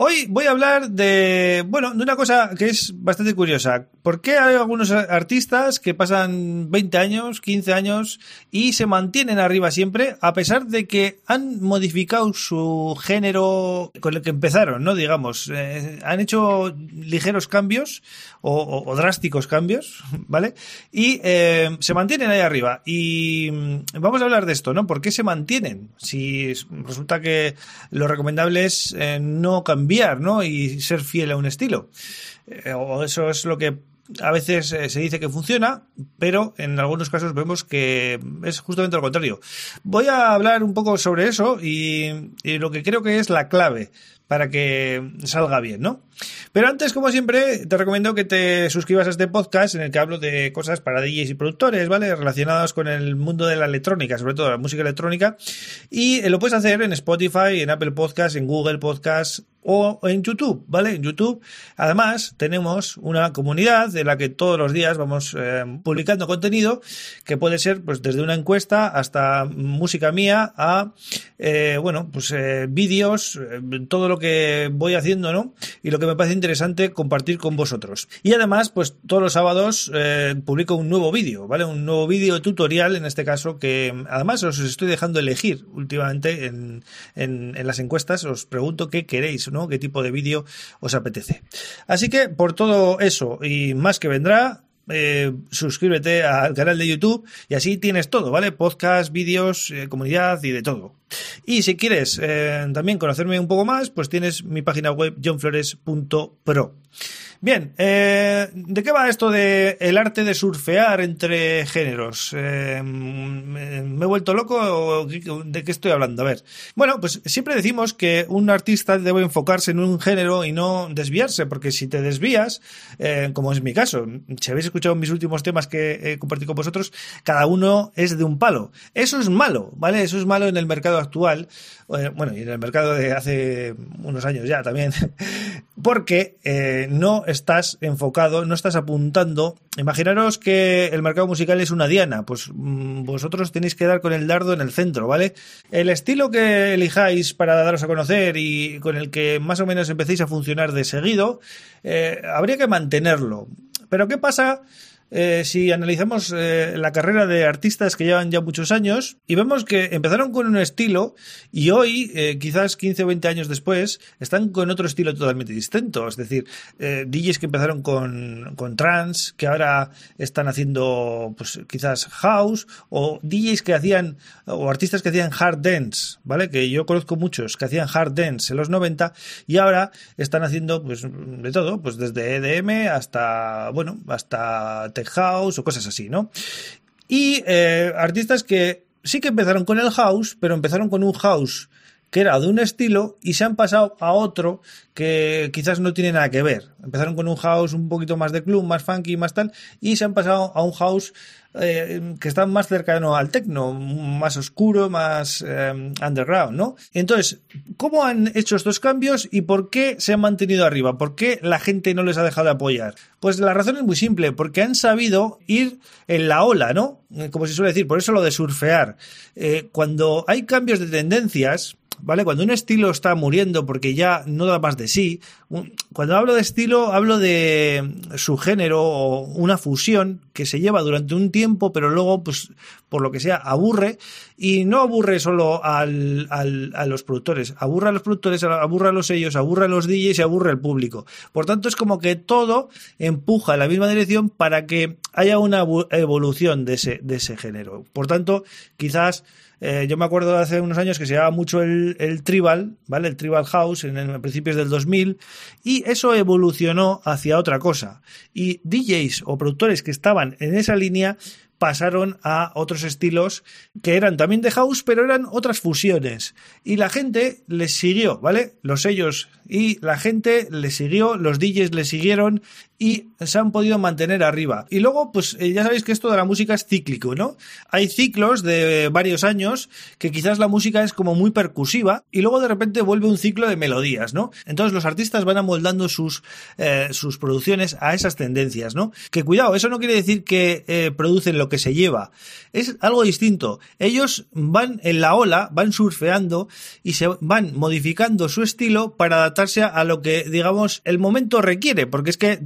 Hoy voy a hablar de, bueno, de una cosa que es bastante curiosa. ¿Por qué hay algunos artistas que pasan 20 años, 15 años y se mantienen arriba siempre a pesar de que han modificado su género con el que empezaron, ¿no? Digamos, eh, han hecho ligeros cambios o, drásticos cambios, ¿vale? Y eh, se mantienen ahí arriba. Y mm, vamos a hablar de esto, ¿no? ¿Por qué se mantienen? Si resulta que lo recomendable es eh, no cambiar ¿no? Y ser fiel a un estilo. Eh, o eso es lo que a veces eh, se dice que funciona, pero en algunos casos vemos que es justamente lo contrario. Voy a hablar un poco sobre eso y lo que creo que es la clave para que salga bien, ¿no? Pero antes, como siempre, te recomiendo que te suscribas a este podcast en el que hablo de cosas para DJs y productores, ¿vale? Relacionadas con el mundo de la electrónica, sobre todo la música electrónica. Y eh, lo puedes hacer en Spotify, en Apple Podcasts, en Google Podcasts o en YouTube, ¿vale? En YouTube, además, tenemos una comunidad de la que todos los días vamos eh, publicando contenido que puede ser, pues, desde una encuesta hasta música mía a, eh, bueno, pues, vídeos, todo lo que voy haciendo, ¿no? Y lo que me parece interesante compartir con vosotros. Y además, pues todos los sábados eh, publico un nuevo vídeo, ¿vale? Un nuevo vídeo tutorial, en este caso, que además os estoy dejando elegir últimamente en, en, en las encuestas. Os pregunto qué queréis, ¿no? ¿Qué tipo de vídeo os apetece? Así que, por todo eso y más que vendrá, eh, suscríbete al canal de YouTube y así tienes todo, ¿vale? Podcast, vídeos, eh, comunidad y de todo. Y si quieres eh, también conocerme un poco más, pues tienes mi página web johnflores.pro. Bien, ¿de qué va esto de el arte de surfear entre géneros? ¿Me he vuelto loco o de qué estoy hablando? A ver. Bueno, pues siempre decimos que un artista debe enfocarse en un género y no desviarse, porque si te desvías, como es mi caso, si habéis escuchado mis últimos temas que he compartido con vosotros, cada uno es de un palo. Eso es malo, ¿vale? Eso es malo en el mercado actual, eh, bueno, y en el mercado de hace unos años ya también, porque eh, no estás enfocado, no estás apuntando. Imaginaros que el mercado musical es una diana, pues mm, vosotros tenéis que dar con el dardo en el centro, ¿vale? El estilo que elijáis para daros a conocer y con el que más o menos empecéis a funcionar de seguido, eh, habría que mantenerlo. Pero ¿qué pasa eh, si analizamos eh, la carrera de artistas que llevan ya muchos años y vemos que empezaron con un estilo y hoy, eh, quizás 15 o 20 años después, están con otro estilo totalmente distinto. Es decir, DJs que empezaron con, con trance, que ahora están haciendo, pues quizás house, o DJs que hacían, o artistas que hacían hard dance, ¿vale? Que yo conozco muchos que hacían hard dance en los 90 y ahora están haciendo, pues, de todo, pues desde EDM hasta, bueno, hasta house o cosas así, ¿no? Y eh, artistas que sí que empezaron con el house, pero empezaron con un house que era de un estilo y se han pasado a otro que quizás no tiene nada que ver. Empezaron con un house un poquito más de club, más funky, más tal, y se han pasado a un house eh, que está más cercano al techno, más oscuro, más eh, underground, ¿no? Entonces, ¿cómo han hecho estos cambios y por qué se han mantenido arriba? ¿Por qué la gente no les ha dejado de apoyar? Pues la razón es muy simple, porque han sabido ir en la ola, ¿no? Eh, como se suele decir, por eso lo de surfear. cuando hay cambios de tendencias, ¿vale? Cuando un estilo está muriendo porque ya no da más de sí, cuando hablo de estilo hablo de su género o una fusión que se lleva durante un tiempo, pero luego, pues, por lo que sea, aburre y no aburre solo al, al, a los productores, aburre a los productores, aburre a los sellos, aburre a los DJs y aburre al público. Por tanto, es como que todo empuja en la misma dirección para que haya una evolución de ese, de ese género. Por tanto, quizás eh, yo me acuerdo de hace unos años que se llevaba mucho el, el tribal, ¿vale? El tribal house en, en principios del 2000 y eso evolucionó hacia otra cosa. Y DJs o productores que estaban en esa línea pasaron a otros estilos que eran también de house, pero eran otras fusiones. Y la gente les siguió, ¿vale? Los sellos y la gente les siguió, los DJs les siguieron y se han podido mantener arriba. Y luego, pues eh, ya sabéis que esto de la música es cíclico, ¿no? Hay ciclos de varios años que quizás la música es como muy percusiva y luego de repente vuelve un ciclo de melodías, ¿no? Entonces los artistas van amoldando sus, eh, sus producciones a esas tendencias, ¿no? Que cuidado, eso no quiere decir que eh, producen lo que se lleva. Es algo distinto. Ellos van en la ola, van surfeando y se van modificando su estilo para adaptarse a lo que, digamos, el momento requiere, porque es que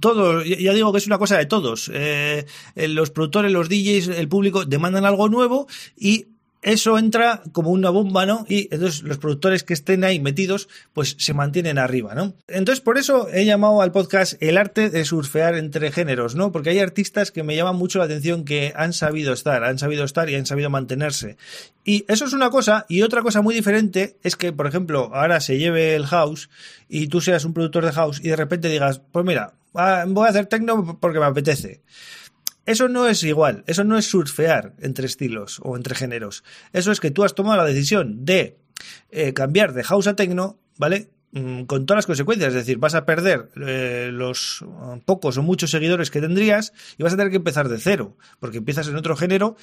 todo, ya digo que es una cosa de todos. Eh, los productores, los DJs, el público demandan algo nuevo y eso entra como una bomba, ¿no? Y entonces los productores que estén ahí metidos, pues se mantienen arriba, ¿no? Entonces por eso he llamado al podcast El arte de surfear entre géneros, ¿no? Porque hay artistas que me llaman mucho la atención que han sabido estar, han sabido estar y han sabido mantenerse. Y eso es una cosa, y otra cosa muy diferente es que, por ejemplo, ahora se lleve el house y tú seas un productor de house y de repente digas, pues mira, ah, voy a hacer techno porque me apetece. Eso no es igual, eso no es surfear entre estilos o entre géneros. Eso es que tú has tomado la decisión de eh, cambiar de house a techno, ¿vale? Mm, con todas las consecuencias, es decir, vas a perder eh, los uh, pocos o muchos seguidores que tendrías y vas a tener que empezar de cero, porque empiezas en otro género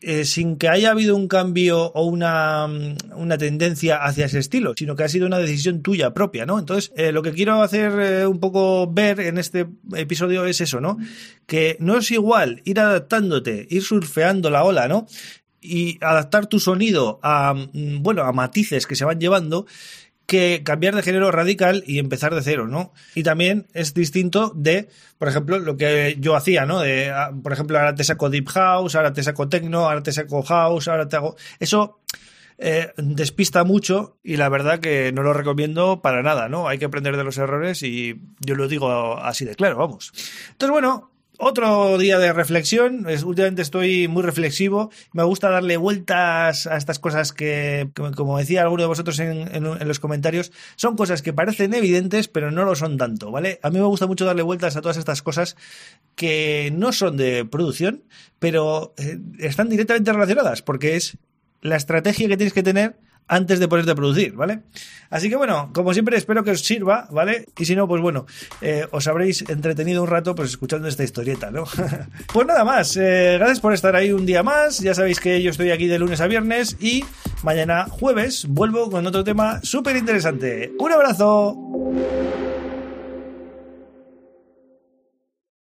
eh, sin que haya habido un cambio o una, mm, una, tendencia hacia ese estilo, sino que ha sido una decisión tuya propia, ¿no? Entonces, eh, lo que quiero hacer un poco ver en este episodio es eso, ¿no? Que no es igual ir adaptándote, ir surfeando la ola, ¿no? Y adaptar tu sonido a, mm, bueno, a matices que se van llevando que cambiar de género radical y empezar de cero, ¿no? Y también es distinto de, por ejemplo, lo que yo hacía, ¿no? De, ah, por ejemplo, ahora te saco Deep House, ahora te saco Techno, ahora te saco House, ahora te hago... Eso eh, despista mucho y la verdad que no lo recomiendo para nada, ¿no? Hay que aprender de los errores y yo lo digo así de claro, vamos. Entonces, bueno, otro día de reflexión. últimamente estoy muy reflexivo. Me gusta darle vueltas a estas cosas que, como decía alguno de vosotros en, en, los comentarios, son cosas que parecen evidentes, pero no lo son tanto, ¿vale? A mí me gusta mucho darle vueltas a todas estas cosas que no son de producción, pero eh, están directamente relacionadas, porque es la estrategia que tienes que tener antes de ponerte a producir, ¿vale? Así que bueno, como siempre espero que os sirva, ¿vale? Y si no, pues bueno, eh, os habréis entretenido un rato pues escuchando esta historieta, ¿no? pues nada más, eh, gracias por estar ahí un día más, ya sabéis que yo estoy aquí de lunes a viernes y mañana jueves vuelvo con otro tema súper interesante. Un abrazo.